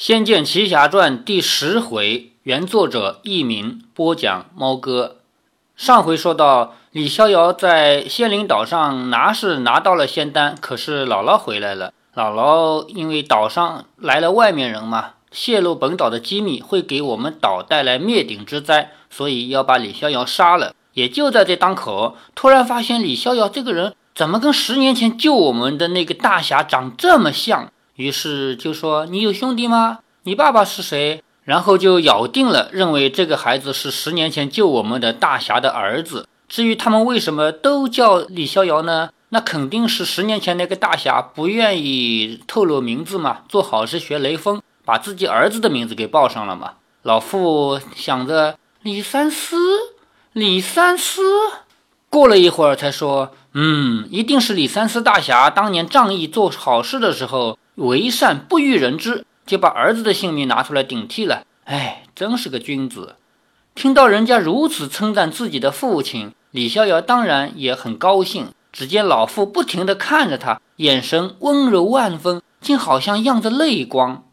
《仙剑奇侠传》第十回，原作者佚名，播讲猫哥。上回说到，李逍遥在仙灵岛上拿是拿到了仙丹，可是姥姥回来了。姥姥因为岛上来了外面人嘛，泄露本岛的机密会给我们岛带来灭顶之灾，所以要把李逍遥杀了。也就在这当口，突然发现李逍遥这个人怎么跟十年前救我们的那个大侠长这么像？于是就说：“你有兄弟吗？你爸爸是谁？”然后就咬定了，认为这个孩子是十年前救我们的大侠的儿子。至于他们为什么都叫李逍遥呢？那肯定是十年前那个大侠不愿意透露名字嘛，做好事学雷锋，把自己儿子的名字给报上了嘛。老傅想着李三思，李三思，过了一会儿才说：“嗯，一定是李三思大侠当年仗义做好事的时候。”为善不欲人知，就把儿子的性命拿出来顶替了。哎，真是个君子。听到人家如此称赞自己的父亲，李逍遥当然也很高兴。只见老父不停地看着他，眼神温柔万分，竟好像漾着泪光。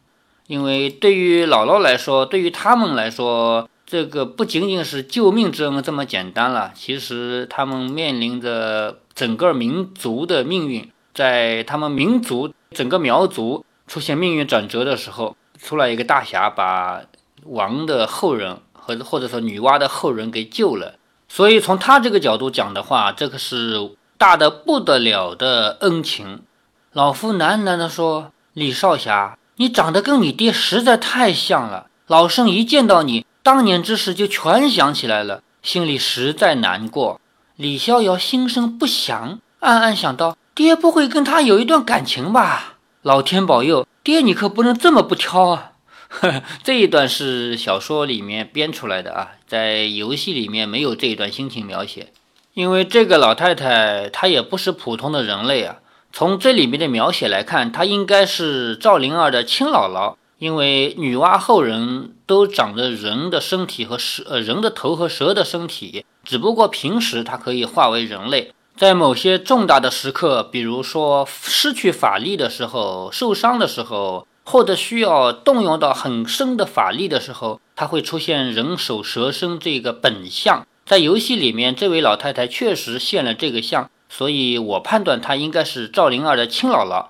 因为对于姥姥来说，对于他们来说，这个不仅仅是救命之恩这么简单了。其实他们面临着整个民族的命运，在他们民族。整个苗族出现命运转折的时候，出来一个大侠，把王的后人和或者说女娲的后人给救了。所以从他这个角度讲的话，这个是大的不得了的恩情。老夫喃喃地说：“李少侠，你长得跟你爹实在太像了。老生一见到你，当年之事就全想起来了，心里实在难过。”李逍遥心生不祥，暗暗想到。爹不会跟他有一段感情吧？老天保佑，爹你可不能这么不挑啊！呵 呵这一段是小说里面编出来的啊，在游戏里面没有这一段心情描写。因为这个老太太她也不是普通的人类啊，从这里面的描写来看，她应该是赵灵儿的亲姥姥。因为女娲后人都长着人的身体和蛇，呃人的头和蛇的身体，只不过平时她可以化为人类。在某些重大的时刻，比如说失去法力的时候、受伤的时候，或者需要动用到很深的法力的时候，它会出现人首蛇身这个本相。在游戏里面，这位老太太确实现了这个相，所以我判断她应该是赵灵儿的亲姥姥。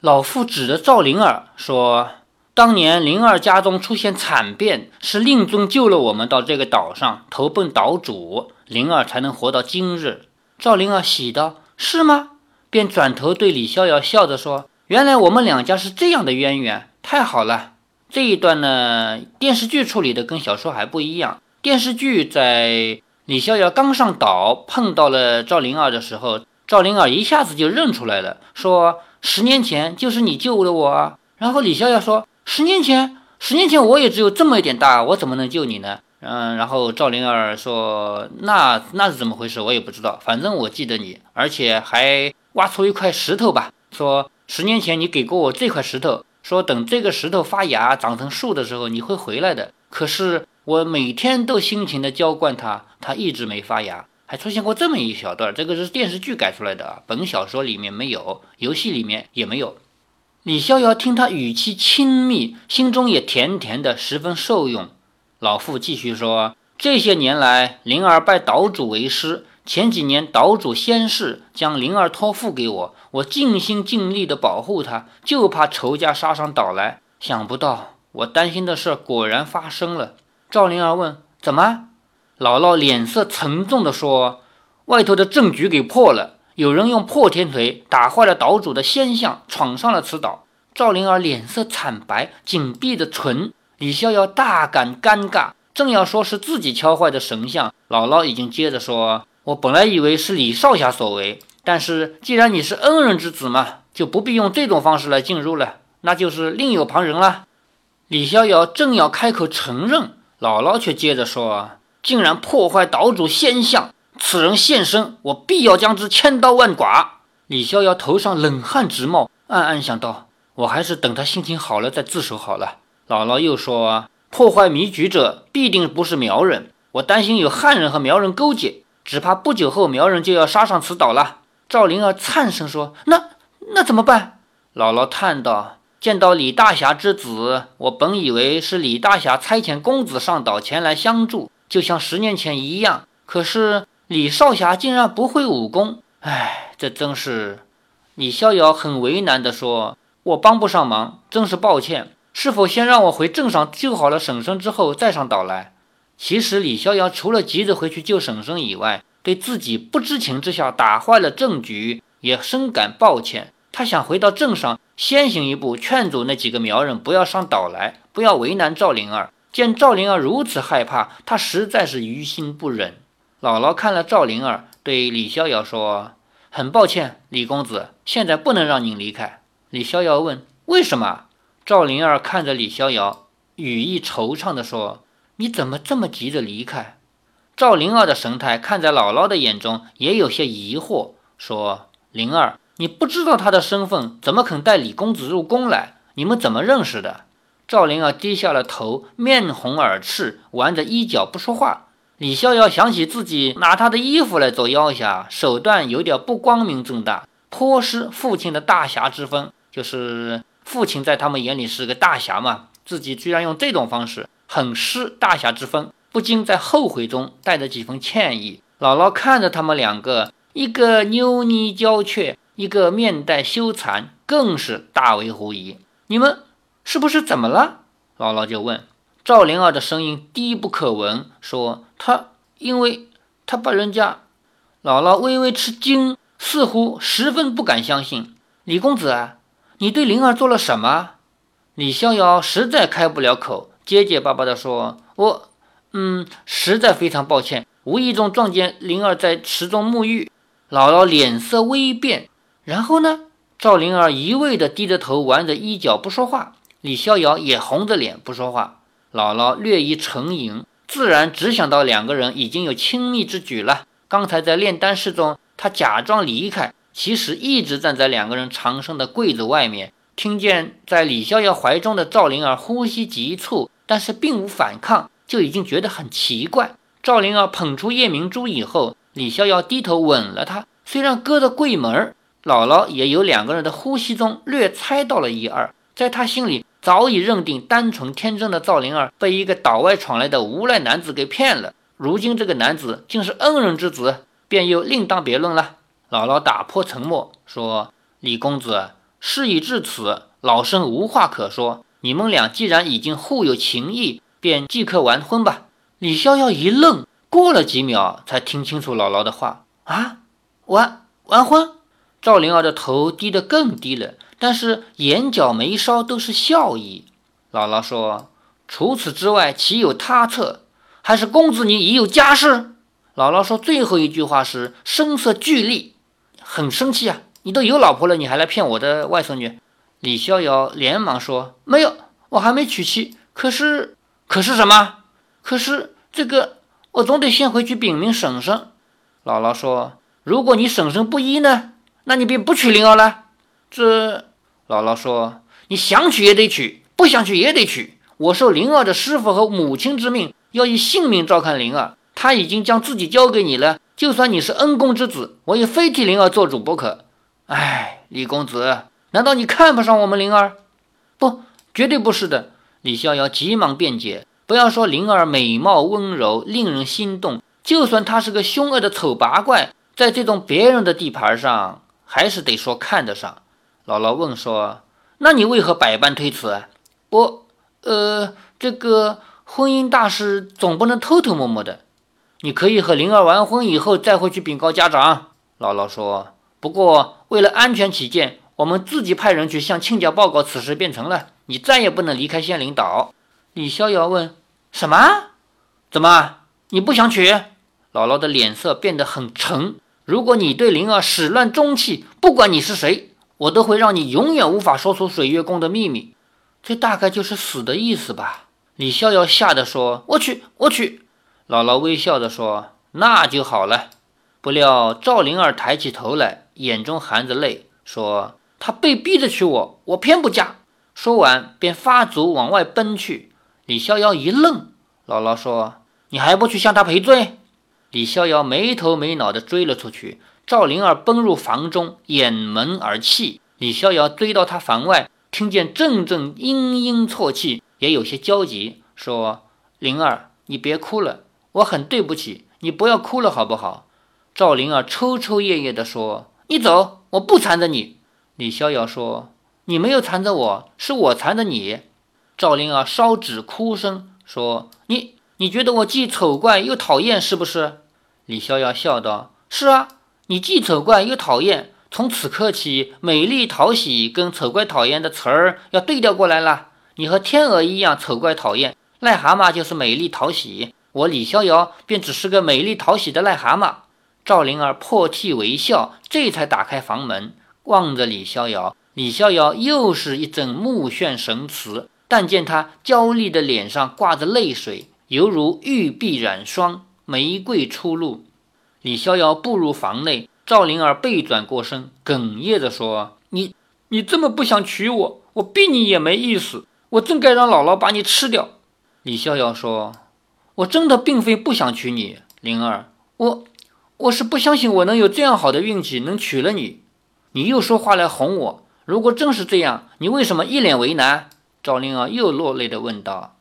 老妇指着赵灵儿说：“当年灵儿家中出现惨变，是令尊救了我们到这个岛上，投奔岛主，灵儿才能活到今日。”赵灵儿喜道：“是吗？”便转头对李逍遥笑着说：“原来我们两家是这样的渊源，太好了。”这一段呢，电视剧处理的跟小说还不一样。电视剧在李逍遥刚上岛碰到了赵灵儿的时候，赵灵儿一下子就认出来了，说：“十年前就是你救了我。”然后李逍遥说：“十年前，十年前我也只有这么一点大，我怎么能救你呢？”嗯，然后赵灵儿说：“那那是怎么回事？我也不知道。反正我记得你，而且还挖出一块石头吧。说十年前你给过我这块石头，说等这个石头发芽长成树的时候你会回来的。可是我每天都辛勤的浇灌它，它一直没发芽。还出现过这么一小段，这个是电视剧改出来的，本小说里面没有，游戏里面也没有。”李逍遥听他语气亲密，心中也甜甜的，十分受用。老妇继续说：“这些年来，灵儿拜岛主为师。前几年，岛主仙逝，将灵儿托付给我，我尽心尽力地保护她，就怕仇家杀上岛来。想不到，我担心的事果然发生了。”赵灵儿问：“怎么？”姥姥脸色沉重地说：“外头的政局给破了，有人用破天锤打坏了岛主的仙像，闯上了此岛。”赵灵儿脸色惨白，紧闭着唇。李逍遥大感尴尬，正要说是自己敲坏的神像，姥姥已经接着说：“我本来以为是李少侠所为，但是既然你是恩人之子嘛，就不必用这种方式来进入了，那就是另有旁人了。”李逍遥正要开口承认，姥姥却接着说：“竟然破坏岛主仙像，此人现身，我必要将之千刀万剐。”李逍遥头上冷汗直冒，暗暗想到：“我还是等他心情好了再自首好了。”姥姥又说：“破坏迷局者必定不是苗人，我担心有汉人和苗人勾结，只怕不久后苗人就要杀上此岛了。”赵灵儿颤声说：“那那怎么办？”姥姥叹道：“见到李大侠之子，我本以为是李大侠差遣公子上岛前来相助，就像十年前一样。可是李少侠竟然不会武功，唉，这真是……李逍遥很为难地说：“我帮不上忙，真是抱歉。是否先让我回镇上救好了婶婶之后再上岛来？”其实李逍遥除了急着回去救婶婶以外，对自己不知情之下打坏了政局也深感抱歉。他想回到镇上，先行一步劝阻那几个苗人不要上岛来，不要为难赵灵儿。见赵灵儿如此害怕，他实在是于心不忍。姥姥看了赵灵儿，对李逍遥说：“很抱歉，李公子，现在不能让您离开。”李逍遥问：“为什么？”赵灵儿看着李逍遥，语意惆怅地说：“你怎么这么急着离开？”赵灵儿的神态看在姥姥的眼中也有些疑惑，说：“灵儿。”你不知道他的身份，怎么肯带李公子入宫来？你们怎么认识的？赵灵儿低下了头，面红耳赤，挽着衣角不说话。李逍遥想起自己拿他的衣服来做妖侠，手段有点不光明正大，颇失父亲的大侠之风。就是父亲在他们眼里是个大侠嘛，自己居然用这种方式，很失大侠之风，不禁在后悔中带着几分歉意。姥姥看着他们两个，一个妞妮娇怯。一个面带羞惭，更是大为狐疑。你们是不是怎么了？姥姥就问。赵灵儿的声音低不可闻，说：“他因为他把人家……”姥姥微微吃惊，似乎十分不敢相信。李公子啊，你对灵儿做了什么？李逍遥实在开不了口，结结巴巴地说：“我……嗯，实在非常抱歉，无意中撞见灵儿在池中沐浴。”姥姥脸色微变。然后呢？赵灵儿一味地低着头玩着衣角不说话，李逍遥也红着脸不说话。姥姥略一沉吟，自然只想到两个人已经有亲密之举了。刚才在炼丹室中，他假装离开，其实一直站在两个人藏身的柜子外面，听见在李逍遥怀中的赵灵儿呼吸急促，但是并无反抗，就已经觉得很奇怪。赵灵儿捧出夜明珠以后，李逍遥低头吻了她，虽然隔着柜门。姥姥也由两个人的呼吸中略猜到了一二，在他心里早已认定单纯天真的赵灵儿被一个岛外闯来的无赖男子给骗了。如今这个男子竟是恩人之子，便又另当别论了。姥姥打破沉默说：“李公子，事已至此，老身无话可说。你们俩既然已经互有情谊，便即刻完婚吧。”李逍遥一愣，过了几秒才听清楚姥姥的话：“啊，完完婚？”赵灵儿的头低得更低了，但是眼角眉梢都是笑意。姥姥说：“除此之外，岂有他策？还是公子你已有家室？”姥姥说最后一句话时声色俱厉，很生气啊！你都有老婆了，你还来骗我的外孙女？李逍遥连忙说：“没有，我还没娶妻。可是，可是什么？可是这个，我总得先回去禀明婶婶。”姥姥说：“如果你婶婶不依呢？”那你便不娶灵儿了？这姥姥说：“你想娶也得娶，不想娶也得娶。我受灵儿的师傅和母亲之命，要以性命照看灵儿。他已经将自己交给你了，就算你是恩公之子，我也非替灵儿做主不可。”哎，李公子，难道你看不上我们灵儿？不，绝对不是的。李逍遥急忙辩解：“不要说灵儿美貌温柔，令人心动，就算她是个凶恶的丑八怪，在这种别人的地盘上。”还是得说看得上。姥姥问说：“那你为何百般推辞？”我，呃，这个婚姻大事总不能偷偷摸摸的。你可以和灵儿完婚以后再回去禀告家长。姥姥说：“不过为了安全起见，我们自己派人去向亲家报告此事便成了。你再也不能离开仙灵岛。”李逍遥问：“什么？怎么你不想娶？”姥姥的脸色变得很沉。如果你对灵儿始乱终弃，不管你是谁，我都会让你永远无法说出水月宫的秘密。这大概就是死的意思吧？李逍遥吓得说：“我去，我去。”姥姥微笑着说：“那就好了。”不料赵灵儿抬起头来，眼中含着泪，说：“她被逼着娶我，我偏不嫁。”说完便发足往外奔去。李逍遥一愣，姥姥说：“你还不去向她赔罪？”李逍遥没头没脑地追了出去，赵灵儿奔入房中，掩门而泣。李逍遥追到他房外，听见阵阵嘤嘤啜泣，也有些焦急，说：“灵儿，你别哭了，我很对不起你，不要哭了好不好？”赵灵儿抽抽噎噎地说：“你走，我不缠着你。”李逍遥说：“你没有缠着我，是我缠着你。”赵灵儿烧纸哭声，说：“你你觉得我既丑怪又讨厌是不是？”李逍遥笑道：“是啊，你既丑怪又讨厌。从此刻起，美丽讨喜跟丑怪讨厌的词儿要对调过来了。你和天鹅一样丑怪讨厌，癞蛤蟆就是美丽讨喜，我李逍遥便只是个美丽讨喜的癞蛤蟆。”赵灵儿破涕为笑，这才打开房门，望着李逍遥。李逍遥又是一阵目眩神驰，但见他娇丽的脸上挂着泪水，犹如玉璧染霜，玫瑰初露。李逍遥步入房内，赵灵儿背转过身，哽咽着说：“你，你这么不想娶我，我逼你也没意思。我真该让姥姥把你吃掉。”李逍遥说：“我真的并非不想娶你，灵儿，我。”我是不相信我能有这样好的运气能娶了你，你又说话来哄我。如果真是这样，你为什么一脸为难？赵灵儿又落泪地问道。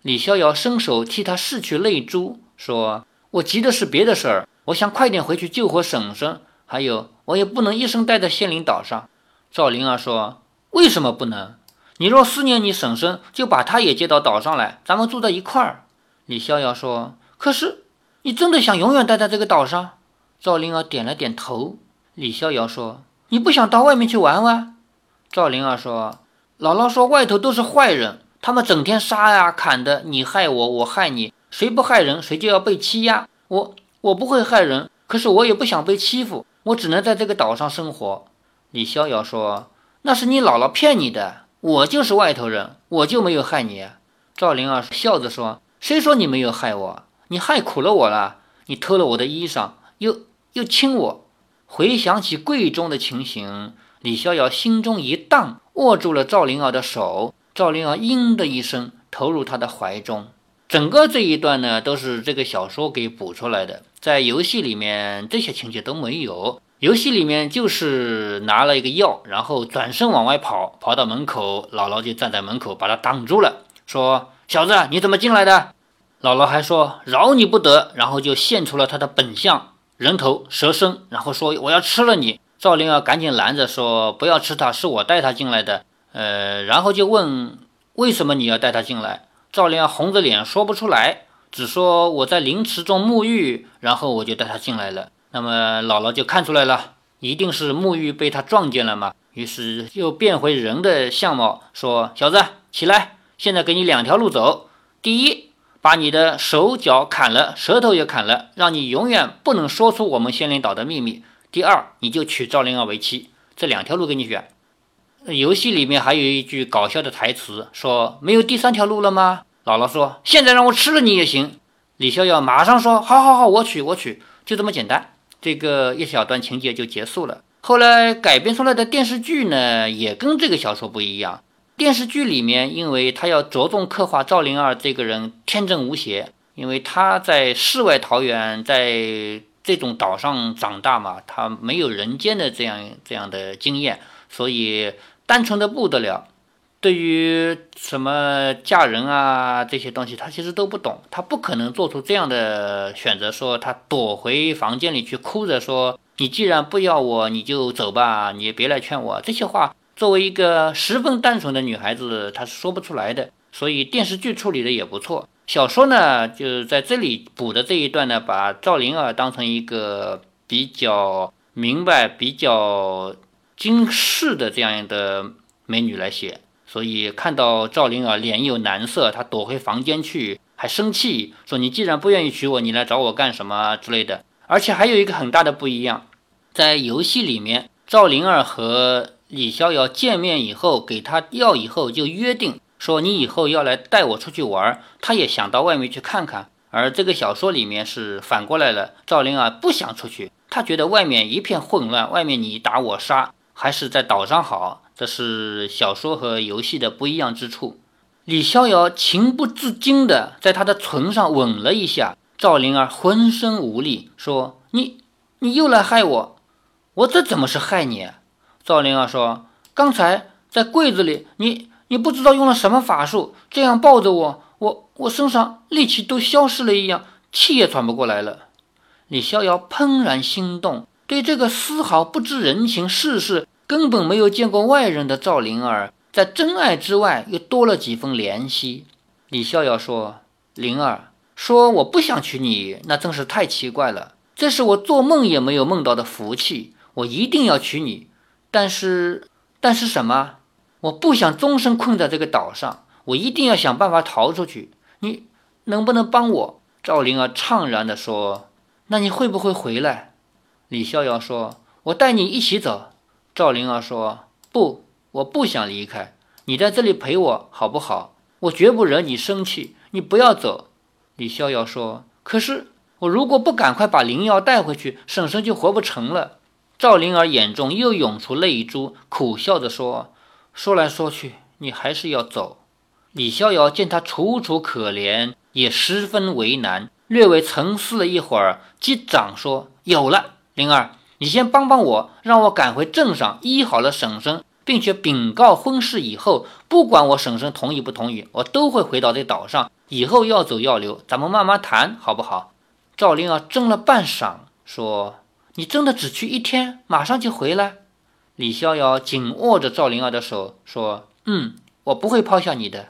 李逍遥伸手替她拭去泪珠，说：“我急的是别的事儿，我想快点回去救活婶婶。还有，我也不能一生待在仙灵岛上。”赵灵儿说：“为什么不能？你若思念你婶婶，就把她也接到岛上来，咱们住在一块儿。”李逍遥说：“可是，你真的想永远待在这个岛上？”赵灵儿点了点头。李逍遥说：“你不想到外面去玩玩？”赵灵儿说：“姥姥说外头都是坏人，他们整天杀呀砍的，你害我，我害你，谁不害人，谁就要被欺压。我我不会害人，可是我也不想被欺负，我只能在这个岛上生活。”李逍遥说：“那是你姥姥骗你的，我就是外头人，我就没有害你。”赵灵儿笑着说：“谁说你没有害我？你害苦了我了，你偷了我的衣裳，又……”又亲我，回想起柜中的情形，李逍遥心中一荡，握住了赵灵儿的手。赵灵儿嘤的一声，投入他的怀中。整个这一段呢，都是这个小说给补出来的，在游戏里面这些情节都没有。游戏里面就是拿了一个药，然后转身往外跑，跑到门口，姥姥就站在门口把他挡住了，说：“小子，你怎么进来的？”姥姥还说：“饶你不得。”然后就现出了他的本相。人头蛇身，然后说我要吃了你。赵灵儿赶紧拦着说不要吃他，是我带他进来的。呃，然后就问为什么你要带他进来？赵灵儿红着脸说不出来，只说我在灵池中沐浴，然后我就带他进来了。那么姥姥就看出来了，一定是沐浴被他撞见了嘛，于是又变回人的相貌，说小子起来，现在给你两条路走。第一。把你的手脚砍了，舌头也砍了，让你永远不能说出我们仙灵岛的秘密。第二，你就娶赵灵儿为妻，这两条路给你选。游戏里面还有一句搞笑的台词，说没有第三条路了吗？姥姥说现在让我吃了你也行。李逍遥马上说好好好，我娶我娶，就这么简单。这个一小段情节就结束了。后来改编出来的电视剧呢，也跟这个小说不一样。电视剧里面，因为他要着重刻画赵灵儿这个人天真无邪，因为他在世外桃源，在这种岛上长大嘛，他没有人间的这样这样的经验，所以单纯的不得了。对于什么嫁人啊这些东西，他其实都不懂，他不可能做出这样的选择，说他躲回房间里去哭着说：“你既然不要我，你就走吧，你也别来劝我。”这些话。作为一个十分单纯的女孩子，她是说不出来的，所以电视剧处理的也不错。小说呢，就在这里补的这一段呢，把赵灵儿当成一个比较明白、比较经世的这样的美女来写。所以看到赵灵儿脸有难色，她躲回房间去，还生气说：“你既然不愿意娶我，你来找我干什么之类的。”而且还有一个很大的不一样，在游戏里面，赵灵儿和李逍遥见面以后，给他药以后，就约定说：“你以后要来带我出去玩。”他也想到外面去看看。而这个小说里面是反过来了，赵灵儿不想出去，他觉得外面一片混乱，外面你打我杀，还是在岛上好。这是小说和游戏的不一样之处。李逍遥情不自禁地在他的唇上吻了一下，赵灵儿浑身无力，说：“你，你又来害我，我这怎么是害你？”赵灵儿说：“刚才在柜子里，你你不知道用了什么法术，这样抱着我，我我身上力气都消失了一样，气也喘不过来了。李逍遥怦然心动，对这个丝毫不知人情世事、根本没有见过外人的赵灵儿，在真爱之外又多了几分怜惜。李逍遥说：“灵儿，说我不想娶你，那真是太奇怪了。这是我做梦也没有梦到的福气，我一定要娶你。但是，但是什么？我不想终身困在这个岛上，我一定要想办法逃出去。你能不能帮我？”赵灵儿怅然地说：“那你会不会回来？”李逍遥说：“我带你一起走。”赵灵儿说：“不，我不想离开，你在这里陪我好不好？”我绝不惹你生气，你不要走。”李逍遥说。“可是我如果不赶快把灵药带回去，婶婶就活不成了。”赵灵儿眼中又涌出泪珠，苦笑着说：“说来说去，你还是要走。”李逍遥见他楚楚可怜，也十分为难，略微沉思了一会儿，击掌说：“有了，灵儿，你先帮帮我，让我赶回镇上医好了婶婶。”并且禀告婚事以后，不管我婶婶同意不同意，我都会回到这岛上。以后要走要留，咱们慢慢谈，好不好？赵灵儿怔了半晌，说：“你真的只去一天，马上就回来？”李逍遥紧握着赵灵儿的手，说：“嗯，我不会抛下你的。”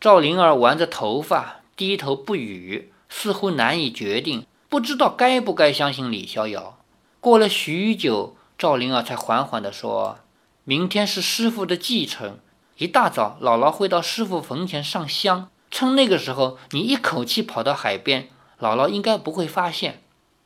赵灵儿挽着头发，低头不语，似乎难以决定，不知道该不该相信李逍遥。过了许久，赵灵儿才缓缓地说。明天是师傅的忌辰，一大早姥姥会到师傅坟前上香，趁那个时候你一口气跑到海边，姥姥应该不会发现。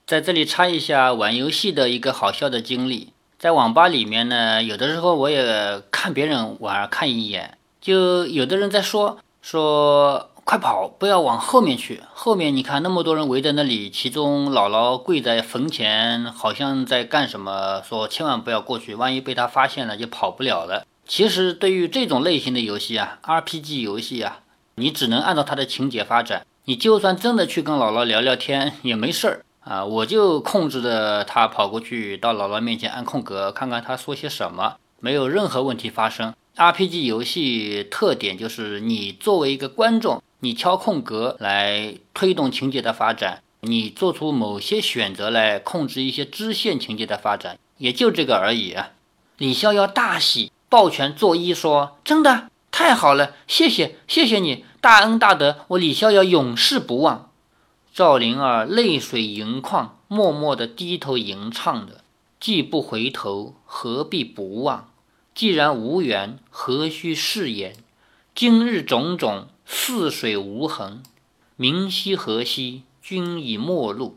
在这里插一下玩游戏的一个好笑的经历，在网吧里面呢，有的时候我也看别人玩，看一眼，就有的人在说说。快跑！不要往后面去。后面你看那么多人围在那里，其中姥姥跪在坟前，好像在干什么。说千万不要过去，万一被他发现了就跑不了了。其实对于这种类型的游戏啊，RPG 游戏啊，你只能按照它的情节发展。你就算真的去跟姥姥聊聊天也没事儿啊。我就控制着他跑过去，到姥姥面前按空格，看看他说些什么，没有任何问题发生。RPG 游戏特点就是你作为一个观众。你敲空格来推动情节的发展，你做出某些选择来控制一些支线情节的发展，也就这个而已！李逍遥大喜，抱拳作揖说：“真的太好了，谢谢谢谢你，大恩大德，我李逍遥永世不忘。”赵灵儿泪水盈眶，默默地低头吟唱着：“既不回头，何必不忘？既然无缘，何须誓言？今日种种。”似水无痕，明夕何夕？君已陌路。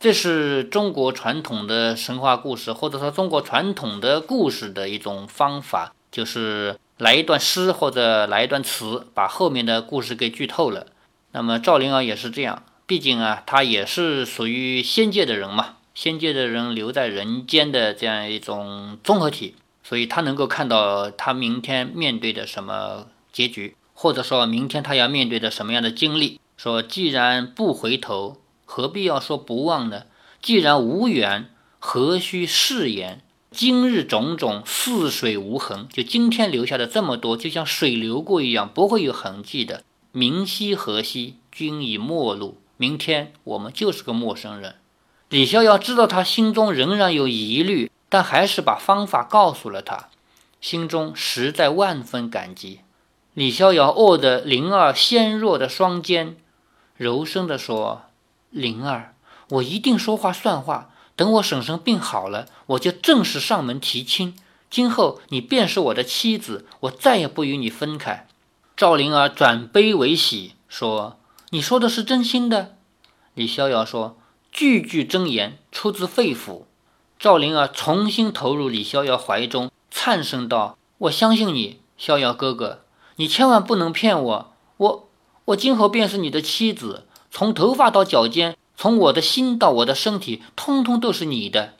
这是中国传统的神话故事，或者说中国传统的故事的一种方法，就是来一段诗或者来一段词，把后面的故事给剧透了。那么赵灵儿也是这样，毕竟啊，他也是属于仙界的人嘛，仙界的人留在人间的这样一种综合体，所以他能够看到他明天面对的什么结局。或者说明天他要面对的什么样的经历？说既然不回头，何必要说不忘呢？既然无缘，何须誓言？今日种种似水无痕，就今天留下的这么多，就像水流过一样，不会有痕迹的。明夕何夕？君已陌路。明天我们就是个陌生人。李逍遥知道他心中仍然有疑虑，但还是把方法告诉了他，心中实在万分感激。李逍遥握着灵儿纤弱的双肩，柔声地说：“灵儿，我一定说话算话。等我婶婶病好了，我就正式上门提亲。今后你便是我的妻子，我再也不与你分开。”赵灵儿转悲为喜，说：“你说的是真心的？”李逍遥说：“句句真言，出自肺腑。”赵灵儿重新投入李逍遥怀中，颤声道：“我相信你，逍遥哥哥。”你千万不能骗我，我我今后便是你的妻子，从头发到脚尖，从我的心到我的身体，通通都是你的。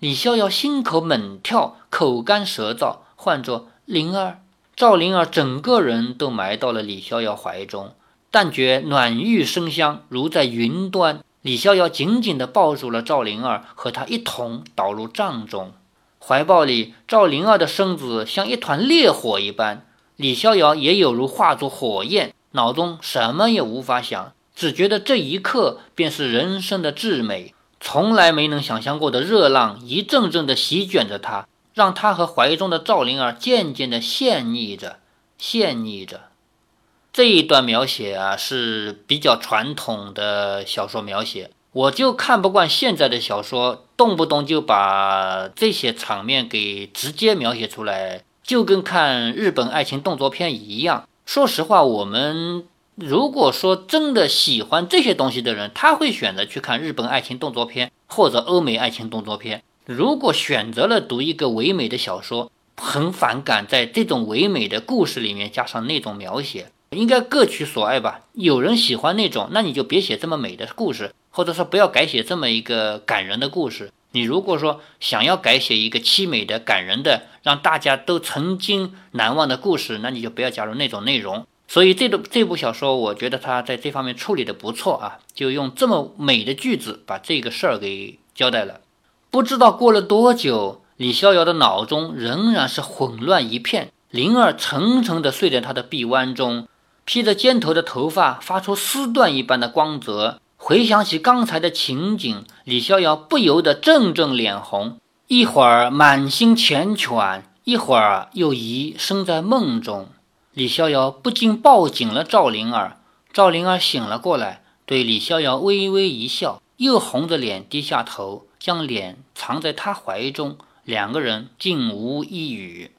李逍遥心口猛跳，口干舌燥，唤作灵儿。赵灵儿整个人都埋到了李逍遥怀中，但觉暖玉生香，如在云端。李逍遥紧紧地抱住了赵灵儿，和她一同倒入帐中。怀抱里赵灵儿的身子像一团烈火一般，李逍遥也有如化作火焰，脑中什么也无法想，只觉得这一刻便是人生的至美。从来没能想象过的热浪一阵阵的席卷着他，让他和怀中的赵灵儿渐渐的陷溺着，陷溺着。这一段描写啊是比较传统的小说描写，我就看不惯现在的小说，动不动就把这些场面给直接描写出来，就跟看日本爱情动作片一样。说实话，我们。如果说真的喜欢这些东西的人，他会选择去看日本爱情动作片或者欧美爱情动作片。如果选择了读一个唯美的小说，很反感在这种唯美的故事里面加上那种描写，应该各取所爱吧。有人喜欢那种，那你就别写这么美的故事，或者说不要改写这么一个感人的故事。你如果说想要改写一个凄美的、感人的，让大家都曾经难忘的故事，那你就不要加入那种内容。所以这部这部小说，我觉得他在这方面处理的不错啊，就用这么美的句子把这个事儿给交代了。不知道过了多久，李逍遥的脑中仍然是混乱一片，灵儿沉沉地睡在他的臂弯中，披着肩头的头发发出丝缎一般的光泽。回想起刚才的情景，李逍遥不由得阵阵脸红，一会儿满心缱绻，一会儿又疑身在梦中。李逍遥不禁抱紧了赵灵儿，赵灵儿醒了过来，对李逍遥微微一笑，又红着脸低下头，将脸藏在他怀中，两个人竟无一语。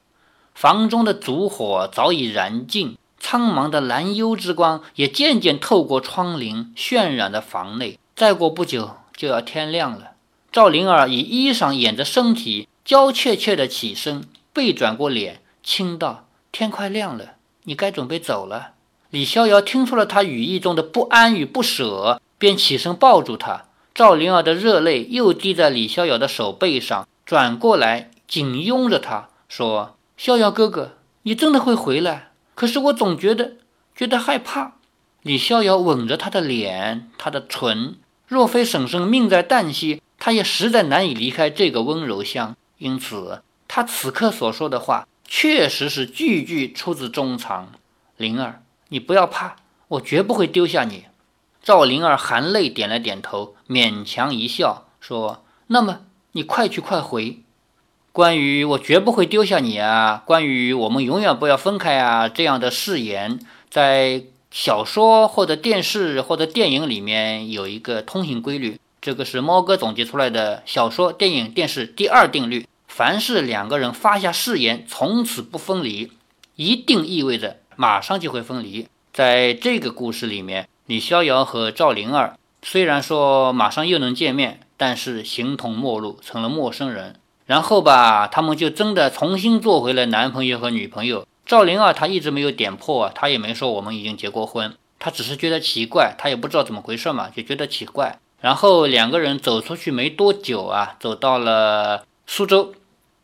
房中的烛火早已燃尽，苍茫的蓝幽之光也渐渐透过窗棂，渲染的房内。再过不久就要天亮了，赵灵儿以衣裳掩着身体，娇怯怯地起身，背转过脸，轻道：“天快亮了。”你该准备走了。李逍遥听出了他语意中的不安与不舍，便起身抱住他。赵灵儿的热泪又滴在李逍遥的手背上，转过来紧拥着他说：“逍遥哥哥，你真的会回来？可是我总觉得觉得害怕。”李逍遥吻着他的脸，他的唇。若非婶婶命在旦夕，他也实在难以离开这个温柔乡。因此，他此刻所说的话。确实是句句出自衷肠，灵儿，你不要怕，我绝不会丢下你。赵灵儿含泪点了点头，勉强一笑，说：“那么你快去快回。关于我绝不会丢下你啊，关于我们永远不要分开啊这样的誓言，在小说或者电视或者电影里面有一个通行规律，这个是猫哥总结出来的小说、电影、电视第二定律。”凡是两个人发下誓言，从此不分离，一定意味着马上就会分离。在这个故事里面，李逍遥和赵灵儿虽然说马上又能见面，但是形同陌路，成了陌生人。然后吧，他们就真的重新做回了男朋友和女朋友。赵灵儿她一直没有点破，她也没说我们已经结过婚，她只是觉得奇怪，她也不知道怎么回事嘛，就觉得奇怪。然后两个人走出去没多久啊，走到了苏州。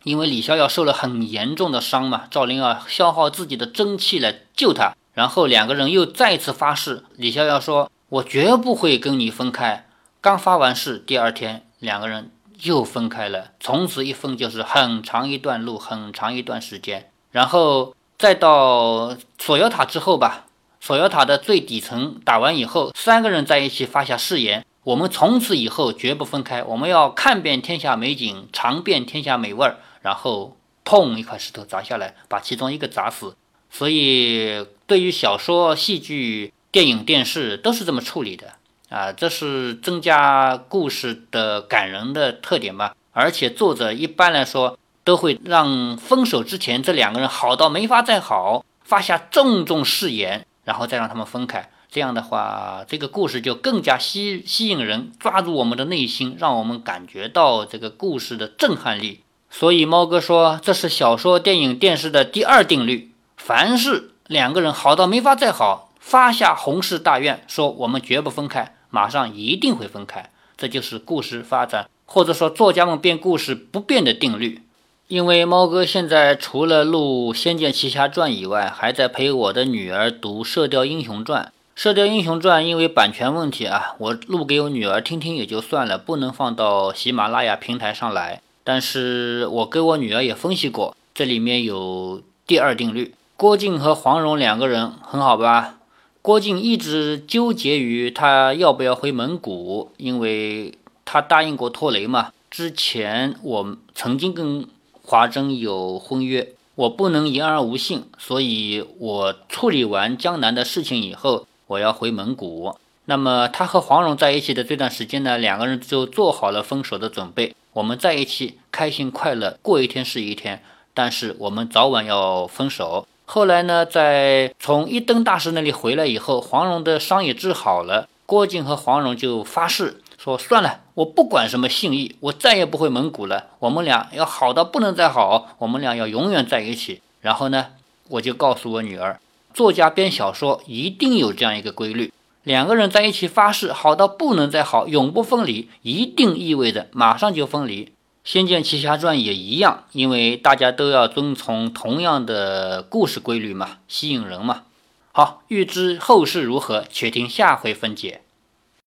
因为李逍遥受了很严重的伤嘛，赵灵儿消耗自己的真气来救他，然后两个人又再次发誓。李逍遥说：“我绝不会跟你分开。”刚发完誓，第二天两个人又分开了，从此一分就是很长一段路，很长一段时间。然后再到锁妖塔之后吧，锁妖塔的最底层打完以后，三个人在一起发下誓言。我们从此以后绝不分开，我们要看遍天下美景，尝遍天下美味儿，然后砰一块石头砸下来，把其中一个砸死。所以，对于小说、戏剧、电影、电视都是这么处理的啊，这是增加故事的感人的特点吧。而且，作者一般来说都会让分手之前这两个人好到没法再好，发下重重誓言，然后再让他们分开。这样的话，这个故事就更加吸吸引人，抓住我们的内心，让我们感觉到这个故事的震撼力。所以猫哥说，这是小说、电影、电视的第二定律：凡是两个人好到没法再好，发下宏誓大愿，说我们绝不分开，马上一定会分开。这就是故事发展，或者说作家们编故事不变的定律。因为猫哥现在除了录《仙剑奇侠传》以外，还在陪我的女儿读《射雕英雄传》。《射雕英雄传》因为版权问题啊，我录给我女儿听听也就算了，不能放到喜马拉雅平台上来。但是我给我女儿也分析过，这里面有第二定律。郭靖和黄蓉两个人很好吧？郭靖一直纠结于他要不要回蒙古，因为他答应过托雷嘛。之前我曾经跟华筝有婚约，我不能言而无信，所以我处理完江南的事情以后，我要回蒙古。那么他和黄蓉在一起的这段时间呢，两个人就做好了分手的准备。我们在一起开心快乐过一天是一天，但是我们早晚要分手。后来呢，在从一灯大师那里回来以后，黄蓉的伤也治好了，郭靖和黄蓉就发誓说：“算了，我不管什么信义，我再也不回蒙古了。我们俩要好到不能再好，我们俩要永远在一起。”然后呢，我就告诉我女儿，作家编小说一定有这样一个规律。两个人在一起发誓好到不能再好，永不分离，一定意味着马上就分离。《仙剑奇侠传》也一样，因为大家都要遵从同样的故事规律嘛，吸引人嘛。好，欲知后事如何，且听下回分解。